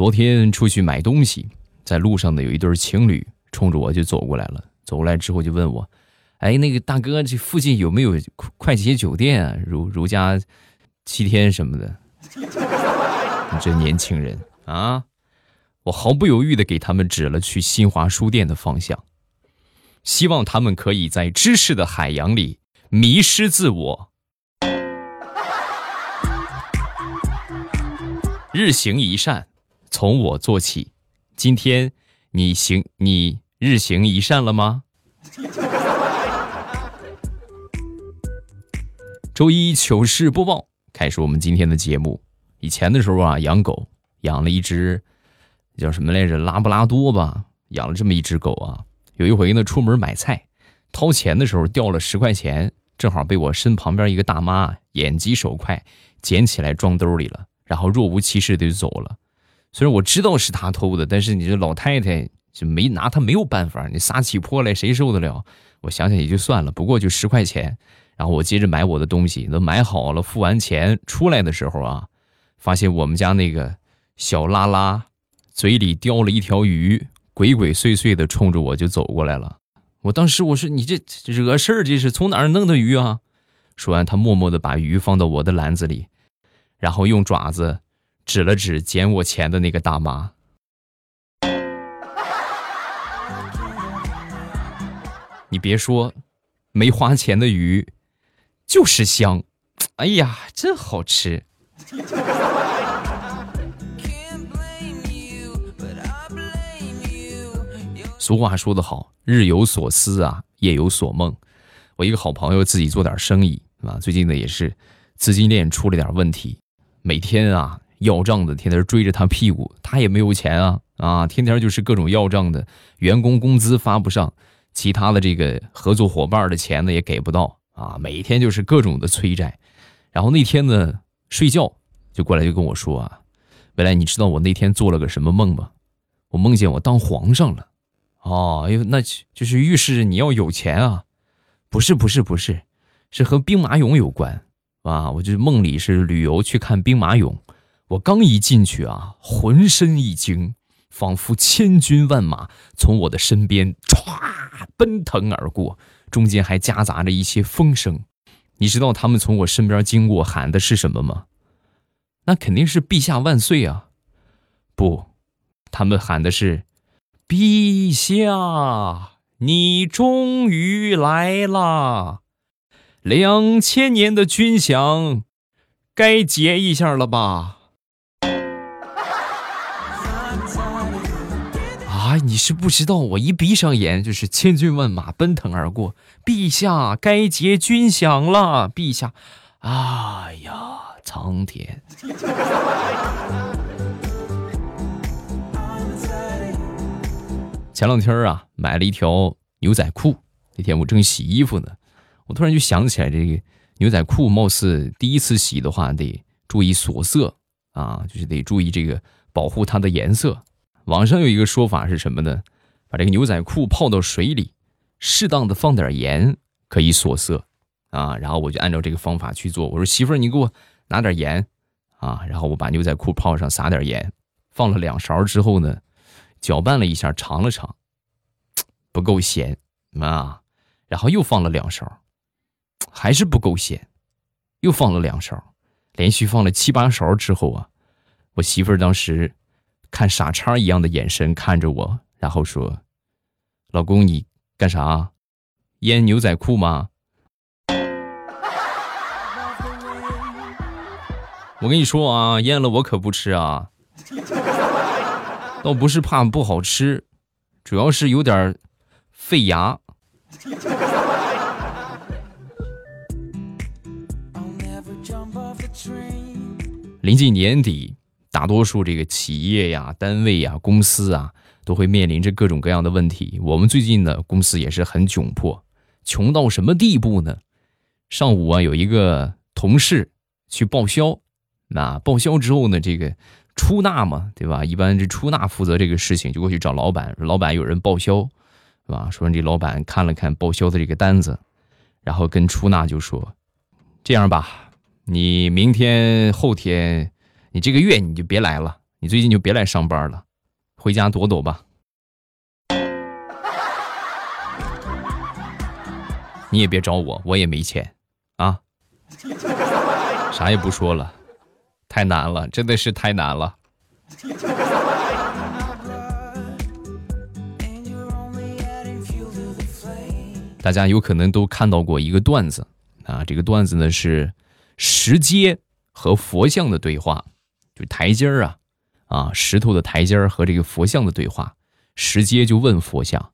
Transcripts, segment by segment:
昨天出去买东西，在路上呢有一对情侣冲着我就走过来了，走过来之后就问我：“哎，那个大哥，这附近有没有快捷酒店啊？如如家七天什么的？”你 这年轻人啊！我毫不犹豫的给他们指了去新华书店的方向，希望他们可以在知识的海洋里迷失自我。日行一善，从我做起。今天你行，你日行一善了吗？周一糗事播报，开始我们今天的节目。以前的时候啊，养狗养了一只。叫什么来着？拉布拉多吧，养了这么一只狗啊。有一回呢，出门买菜，掏钱的时候掉了十块钱，正好被我身旁边一个大妈眼疾手快捡起来装兜里了，然后若无其事的就走了。虽然我知道是他偷的，但是你这老太太就没拿他没有办法，你撒起泼来谁受得了？我想想也就算了，不过就十块钱。然后我接着买我的东西，都买好了，付完钱出来的时候啊，发现我们家那个小拉拉。嘴里叼了一条鱼，鬼鬼祟祟的冲着我就走过来了。我当时我说：“你这惹事儿，这是从哪儿弄的鱼啊？”说完，他默默的把鱼放到我的篮子里，然后用爪子指了指捡我钱的那个大妈。你别说，没花钱的鱼就是香，哎呀，真好吃。俗话说得好，日有所思啊，夜有所梦。我一个好朋友自己做点生意啊，最近呢也是资金链出了点问题，每天啊要账的天天追着他屁股，他也没有钱啊啊，天天就是各种要账的，员工工资发不上，其他的这个合作伙伴的钱呢也给不到啊，每天就是各种的催债。然后那天呢睡觉就过来就跟我说啊，未来你知道我那天做了个什么梦吗？我梦见我当皇上了。哦，哎呦，那就是预示你要有钱啊？不是，不是，不是，是和兵马俑有关啊！我就梦里是旅游去看兵马俑，我刚一进去啊，浑身一惊，仿佛千军万马从我的身边唰奔腾而过，中间还夹杂着一些风声。你知道他们从我身边经过喊的是什么吗？那肯定是“陛下万岁”啊！不，他们喊的是。陛下，你终于来了！两千年的军饷，该结一下了吧？哎，你是不知道，我一闭上眼就是千军万马奔腾而过。陛下，该结军饷了！陛下，哎呀，苍天！前两天啊，买了一条牛仔裤。那天我正洗衣服呢，我突然就想起来，这个牛仔裤貌似第一次洗的话得注意锁色啊，就是得注意这个保护它的颜色。网上有一个说法是什么呢？把这个牛仔裤泡到水里，适当的放点盐，可以锁色啊。然后我就按照这个方法去做。我说媳妇儿，你给我拿点盐啊。然后我把牛仔裤泡上，撒点盐，放了两勺之后呢。搅拌了一下，尝了尝，不够咸啊！然后又放了两勺，还是不够咸，又放了两勺，连续放了七八勺之后啊，我媳妇儿当时看傻叉一样的眼神看着我，然后说：“老公，你干啥？腌牛仔裤吗？” 我跟你说啊，腌了我可不吃啊。倒不是怕不好吃，主要是有点费牙。临近年底，大多数这个企业呀、单位呀、公司啊，都会面临着各种各样的问题。我们最近呢，公司也是很窘迫，穷到什么地步呢？上午啊，有一个同事去报销，那报销之后呢，这个。出纳嘛，对吧？一般这出纳负责这个事情，就过去找老板，说老板有人报销，是吧？说这老板看了看报销的这个单子，然后跟出纳就说：“这样吧，你明天后天，你这个月你就别来了，你最近就别来上班了，回家躲躲吧。你也别找我，我也没钱，啊，啥也不说了，太难了，真的是太难了。大家有可能都看到过一个段子啊，这个段子呢是石阶和佛像的对话，台阶儿啊，啊石头的台阶儿和这个佛像的对话。石阶就问佛像：“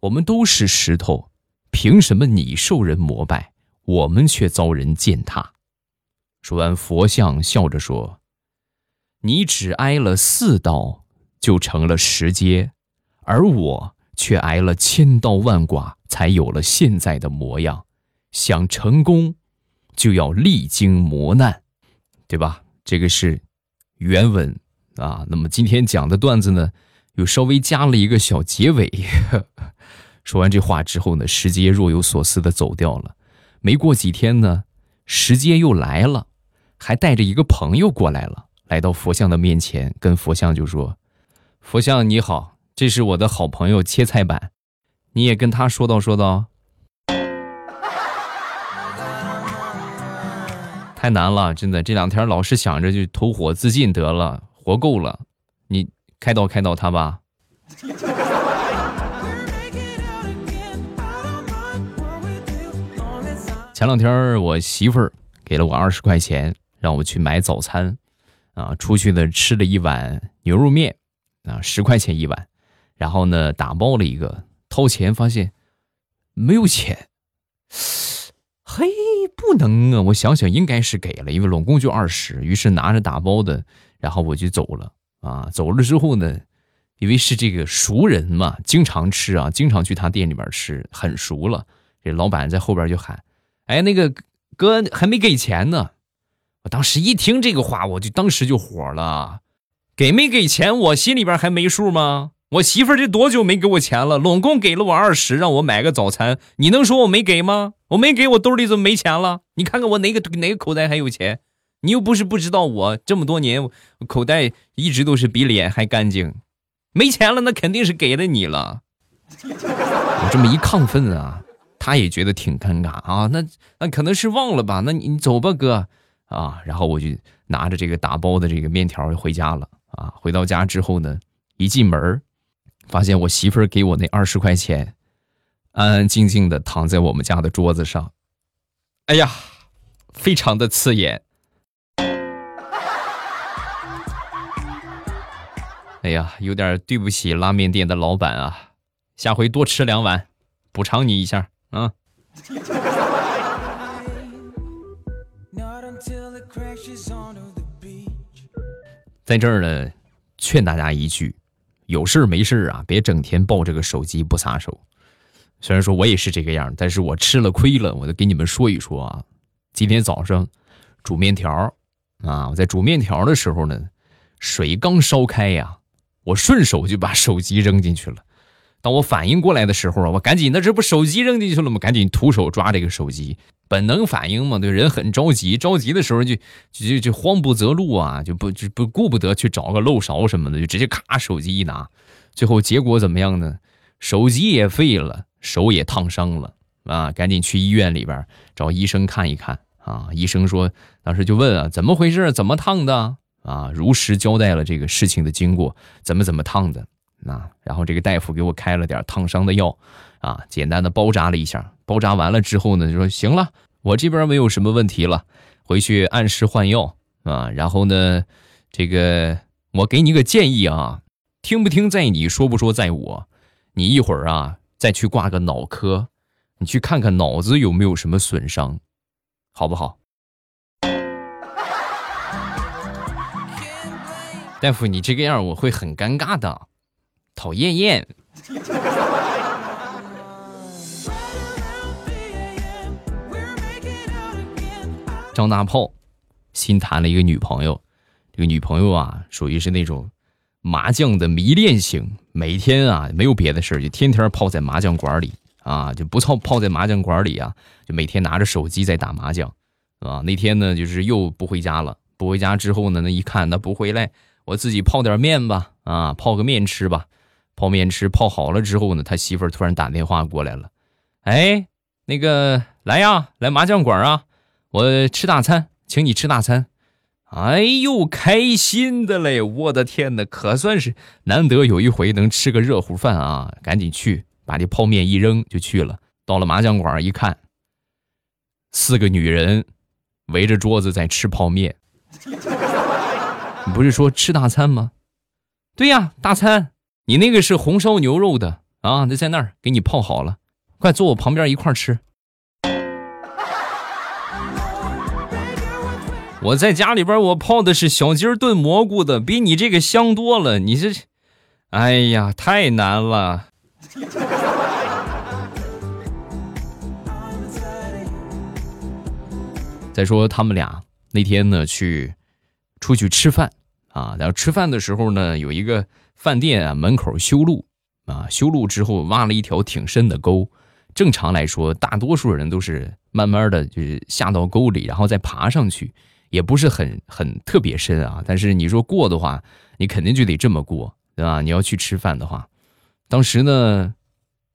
我们都是石头，凭什么你受人膜拜，我们却遭人践踏？”说完，佛像笑着说：“你只挨了四刀，就成了石阶，而我却挨了千刀万剐。”才有了现在的模样。想成功，就要历经磨难，对吧？这个是原文啊。那么今天讲的段子呢，又稍微加了一个小结尾。说完这话之后呢，石阶若有所思的走掉了。没过几天呢，石阶又来了，还带着一个朋友过来了，来到佛像的面前，跟佛像就说：“佛像你好，这是我的好朋友切菜板。”你也跟他说道说道，太难了，真的，这两天老是想着就投火自尽得了，活够了，你开导开导他吧。前两天我媳妇儿给了我二十块钱，让我去买早餐，啊，出去呢吃了一碗牛肉面，啊，十块钱一碗，然后呢打包了一个。掏钱发现没有钱，嘿，不能啊！我想想，应该是给了，因为拢共就二十。于是拿着打包的，然后我就走了啊。走了之后呢，因为是这个熟人嘛，经常吃啊，经常去他店里边吃，很熟了。这老板在后边就喊：“哎，那个哥还没给钱呢！”我当时一听这个话，我就当时就火了，给没给钱，我心里边还没数吗？我媳妇儿这多久没给我钱了？拢共给了我二十，让我买个早餐。你能说我没给吗？我没给我兜里怎么没钱了？你看看我哪个哪个口袋还有钱？你又不是不知道我这么多年口袋一直都是比脸还干净。没钱了那肯定是给了你了。我这么一亢奋啊，他也觉得挺尴尬啊。那那可能是忘了吧？那你走吧，哥啊。然后我就拿着这个打包的这个面条回家了啊。回到家之后呢，一进门发现我媳妇儿给我那二十块钱，安安静静的躺在我们家的桌子上，哎呀，非常的刺眼。哎呀，有点对不起拉面店的老板啊，下回多吃两碗，补偿你一下啊。在这儿呢，劝大家一句。有事没事啊，别整天抱着个手机不撒手。虽然说我也是这个样，但是我吃了亏了，我就给你们说一说啊。今天早上煮面条啊，我在煮面条的时候呢，水刚烧开呀，我顺手就把手机扔进去了。当我反应过来的时候啊，我赶紧，那这不手机扔进去了吗？赶紧徒手抓这个手机。本能反应嘛，对人很着急，着急的时候就就就慌不择路啊，就不就不顾不得去找个漏勺什么的，就直接咔手机一拿，最后结果怎么样呢？手机也废了，手也烫伤了啊！赶紧去医院里边找医生看一看啊！医生说，当时就问啊，怎么回事？怎么烫的？啊，如实交代了这个事情的经过，怎么怎么烫的啊？然后这个大夫给我开了点烫伤的药。啊，简单的包扎了一下，包扎完了之后呢，就说行了，我这边没有什么问题了，回去按时换药啊。然后呢，这个我给你个建议啊，听不听在你，说不说在我。你一会儿啊，再去挂个脑科，你去看看脑子有没有什么损伤，好不好？大夫，你这个样我会很尴尬的，讨厌厌。张大炮新谈了一个女朋友，这个女朋友啊，属于是那种麻将的迷恋型，每天啊没有别的事就天天泡在麻将馆里啊，就不泡泡在麻将馆里啊，就每天拿着手机在打麻将，啊，那天呢就是又不回家了，不回家之后呢，那一看那不回来，我自己泡点面吧，啊，泡个面吃吧。泡面吃，泡好了之后呢，他媳妇突然打电话过来了，哎，那个来呀，来麻将馆啊，我吃大餐，请你吃大餐。哎呦，开心的嘞！我的天哪，可算是难得有一回能吃个热乎饭啊！赶紧去，把这泡面一扔就去了。到了麻将馆一看，四个女人围着桌子在吃泡面。你不是说吃大餐吗？对呀，大餐。你那个是红烧牛肉的啊？那在那儿给你泡好了，快坐我旁边一块吃。我在家里边，我泡的是小鸡炖蘑菇的，比你这个香多了。你这，哎呀，太难了。再说他们俩那天呢，去出去吃饭啊，然后吃饭的时候呢，有一个饭店啊门口修路啊，修路之后挖了一条挺深的沟。正常来说，大多数人都是慢慢的就是下到沟里，然后再爬上去。也不是很很特别深啊，但是你说过的话，你肯定就得这么过，对吧？你要去吃饭的话，当时呢，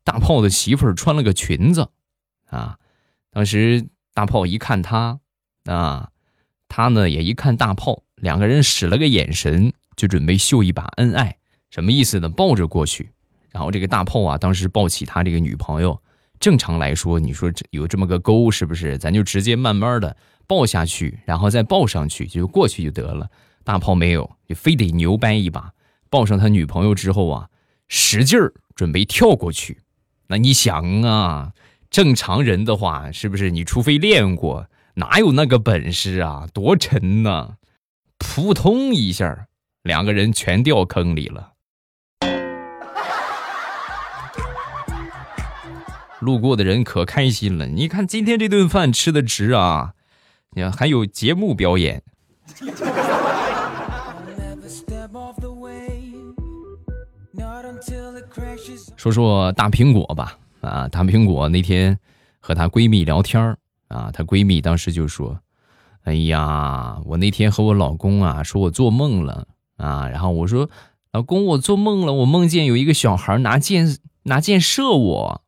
大炮的媳妇儿穿了个裙子，啊，当时大炮一看他，啊，他呢也一看大炮，两个人使了个眼神，就准备秀一把恩爱，什么意思呢？抱着过去，然后这个大炮啊，当时抱起他这个女朋友，正常来说，你说这有这么个沟，是不是？咱就直接慢慢的。抱下去，然后再抱上去，就过去就得了。大炮没有，就非得牛掰一把。抱上他女朋友之后啊，使劲儿准备跳过去。那你想啊，正常人的话，是不是？你除非练过，哪有那个本事啊？多沉呐！扑通一下，两个人全掉坑里了。路过的人可开心了，你看今天这顿饭吃的值啊！你看，还有节目表演。说说大苹果吧，啊，大苹果那天和她闺蜜聊天啊，她闺蜜当时就说：“哎呀，我那天和我老公啊，说我做梦了啊，然后我说，老公，我做梦了，我梦见有一个小孩拿箭拿箭射我。”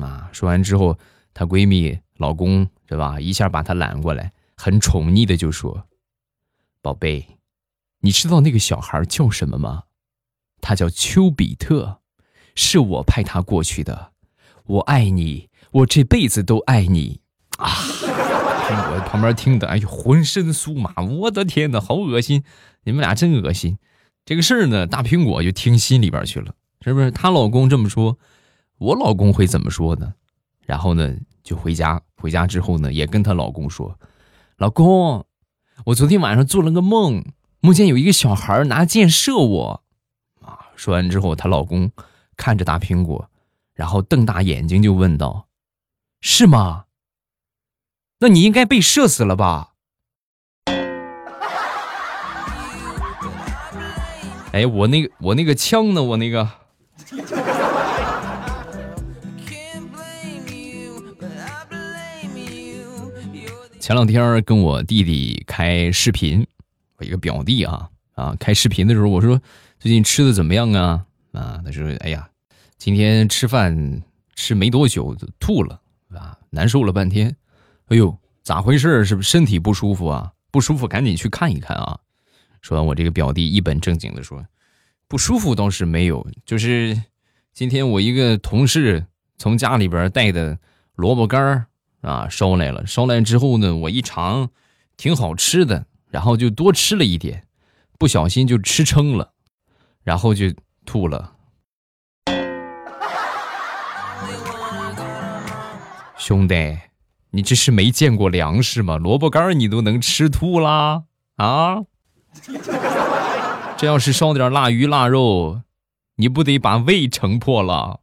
啊，说完之后，她闺蜜老公对吧，一下把她揽过来。很宠溺的就说：“宝贝，你知道那个小孩叫什么吗？他叫丘比特，是我派他过去的。我爱你，我这辈子都爱你啊！”我旁边听的，哎呦，浑身酥麻！我的天哪，好恶心！你们俩真恶心。这个事儿呢，大苹果就听心里边去了，是不是？她老公这么说，我老公会怎么说呢？然后呢，就回家。回家之后呢，也跟她老公说。老公，我昨天晚上做了个梦，梦见有一个小孩拿箭射我。啊！说完之后，她老公看着大苹果，然后瞪大眼睛就问道：“是吗？那你应该被射死了吧？”哎，我那个我那个枪呢？我那个。前两天跟我弟弟开视频，我一个表弟啊啊，开视频的时候我说最近吃的怎么样啊啊？他说哎呀，今天吃饭吃没多久吐了啊，难受了半天。哎呦，咋回事？是不是身体不舒服啊？不舒服赶紧去看一看啊！说完，我这个表弟一本正经的说，不舒服倒是没有，就是今天我一个同事从家里边带的萝卜干儿。啊，烧来了！烧来之后呢，我一尝，挺好吃的，然后就多吃了一点，不小心就吃撑了，然后就吐了。兄弟，你这是没见过粮食吗？萝卜干你都能吃吐啦？啊？这要是烧点腊鱼腊肉，你不得把胃撑破了？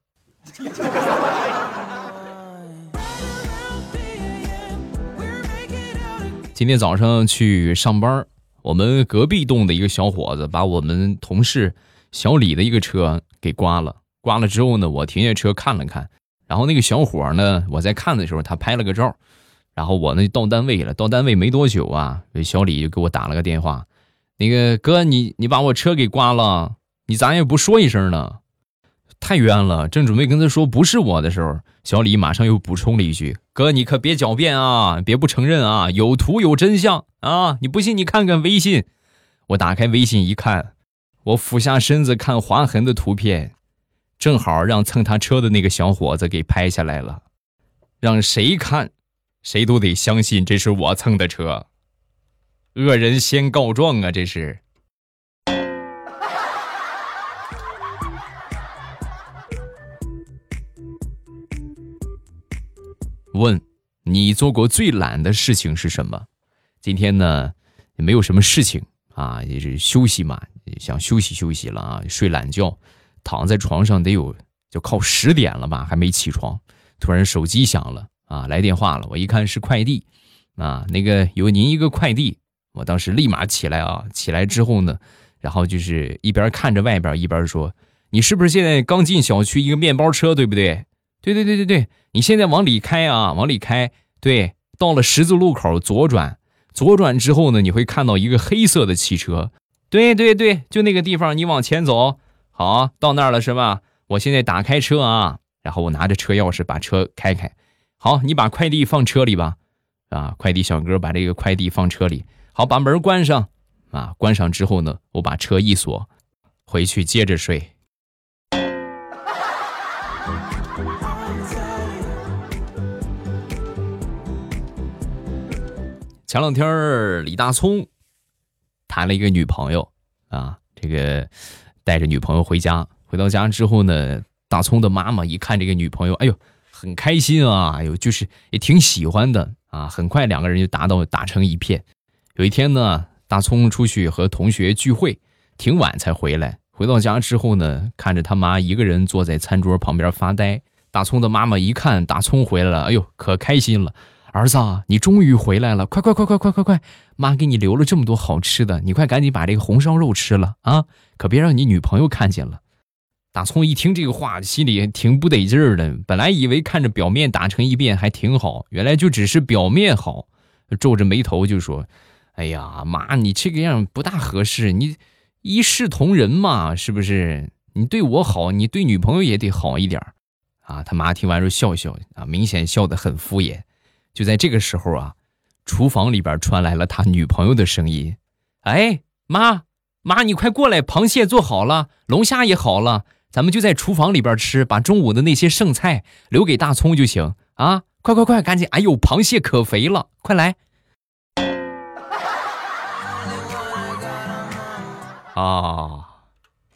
今天早上去上班，我们隔壁栋的一个小伙子把我们同事小李的一个车给刮了。刮了之后呢，我停下车看了看，然后那个小伙呢，我在看的时候他拍了个照，然后我呢到单位了。到单位没多久啊，小李就给我打了个电话，那个哥，你你把我车给刮了，你咋也不说一声呢？太冤了！正准备跟他说不是我的时候，小李马上又补充了一句：“哥，你可别狡辩啊，别不承认啊，有图有真相啊！你不信你看看微信。”我打开微信一看，我俯下身子看划痕的图片，正好让蹭他车的那个小伙子给拍下来了。让谁看，谁都得相信这是我蹭的车。恶人先告状啊！这是。问，你做过最懒的事情是什么？今天呢，也没有什么事情啊，也是休息嘛，想休息休息了啊，睡懒觉，躺在床上得有就靠十点了吧，还没起床。突然手机响了啊，来电话了，我一看是快递，啊，那个有您一个快递，我当时立马起来啊，起来之后呢，然后就是一边看着外边，一边说：“你是不是现在刚进小区一个面包车，对不对？”对对对对对，你现在往里开啊，往里开。对，到了十字路口左转，左转之后呢，你会看到一个黑色的汽车。对对对，就那个地方，你往前走。好，到那儿了是吧？我现在打开车啊，然后我拿着车钥匙把车开开。好，你把快递放车里吧。啊，快递小哥把这个快递放车里。好，把门关上。啊，关上之后呢，我把车一锁，回去接着睡。前两天李大聪谈了一个女朋友啊，这个带着女朋友回家，回到家之后呢，大聪的妈妈一看这个女朋友，哎呦，很开心啊，哎呦，就是也挺喜欢的啊。很快两个人就达到打成一片。有一天呢，大聪出去和同学聚会，挺晚才回来。回到家之后呢，看着他妈一个人坐在餐桌旁边发呆。大聪的妈妈一看大聪回来了，哎呦，可开心了。儿子，你终于回来了！快快快快快快快！妈给你留了这么多好吃的，你快赶紧把这个红烧肉吃了啊！可别让你女朋友看见了。大葱一听这个话，心里挺不得劲儿的。本来以为看着表面打成一片还挺好，原来就只是表面好。皱着眉头就说：“哎呀，妈，你这个样不大合适。你一视同仁嘛，是不是？你对我好，你对女朋友也得好一点啊。”他妈听完之后笑笑啊，明显笑得很敷衍。就在这个时候啊，厨房里边传来了他女朋友的声音：“哎，妈妈，你快过来，螃蟹做好了，龙虾也好了，咱们就在厨房里边吃，把中午的那些剩菜留给大葱就行啊！快快快，赶紧！哎呦，螃蟹可肥了，快来！”啊，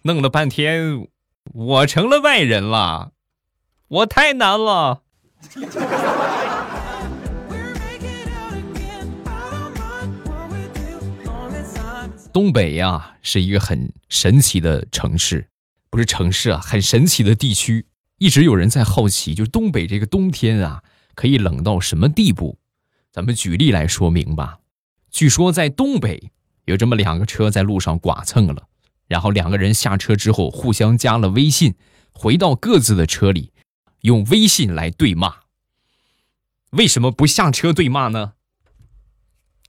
弄了半天，我成了外人了，我太难了。东北呀，是一个很神奇的城市，不是城市啊，很神奇的地区。一直有人在好奇，就是东北这个冬天啊，可以冷到什么地步？咱们举例来说明吧。据说在东北有这么两个车在路上剐蹭了，然后两个人下车之后互相加了微信，回到各自的车里，用微信来对骂。为什么不下车对骂呢？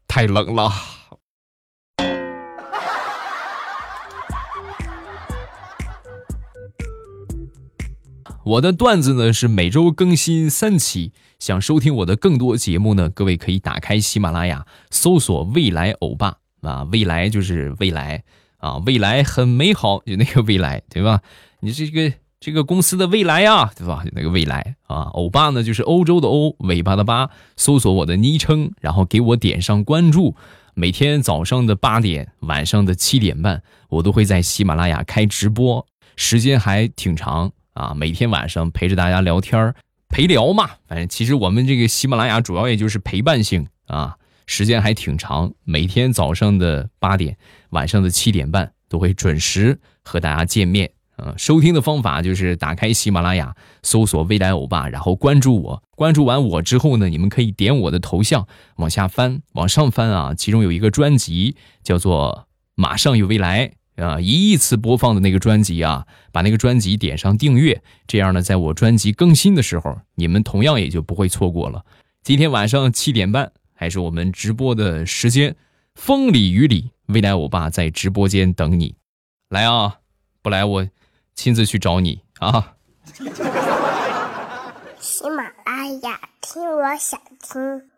太冷了。我的段子呢是每周更新三期，想收听我的更多节目呢，各位可以打开喜马拉雅，搜索“未来欧巴”啊，未来就是未来啊，未来很美好，就那个未来，对吧？你这个这个公司的未来啊，对吧？那个未来啊，欧巴呢就是欧洲的欧，尾巴的巴，搜索我的昵称，然后给我点上关注，每天早上的八点，晚上的七点半，我都会在喜马拉雅开直播，时间还挺长。啊，每天晚上陪着大家聊天，陪聊嘛。反正其实我们这个喜马拉雅主要也就是陪伴性啊，时间还挺长。每天早上的八点，晚上的七点半都会准时和大家见面。啊，收听的方法就是打开喜马拉雅，搜索“未来欧巴”，然后关注我。关注完我之后呢，你们可以点我的头像往下翻，往上翻啊，其中有一个专辑叫做《马上有未来》。啊，一亿次播放的那个专辑啊，把那个专辑点上订阅，这样呢，在我专辑更新的时候，你们同样也就不会错过了。今天晚上七点半还是我们直播的时间，风里雨里未来我爸在直播间等你，来啊！不来我亲自去找你啊！喜马拉雅，听我想听。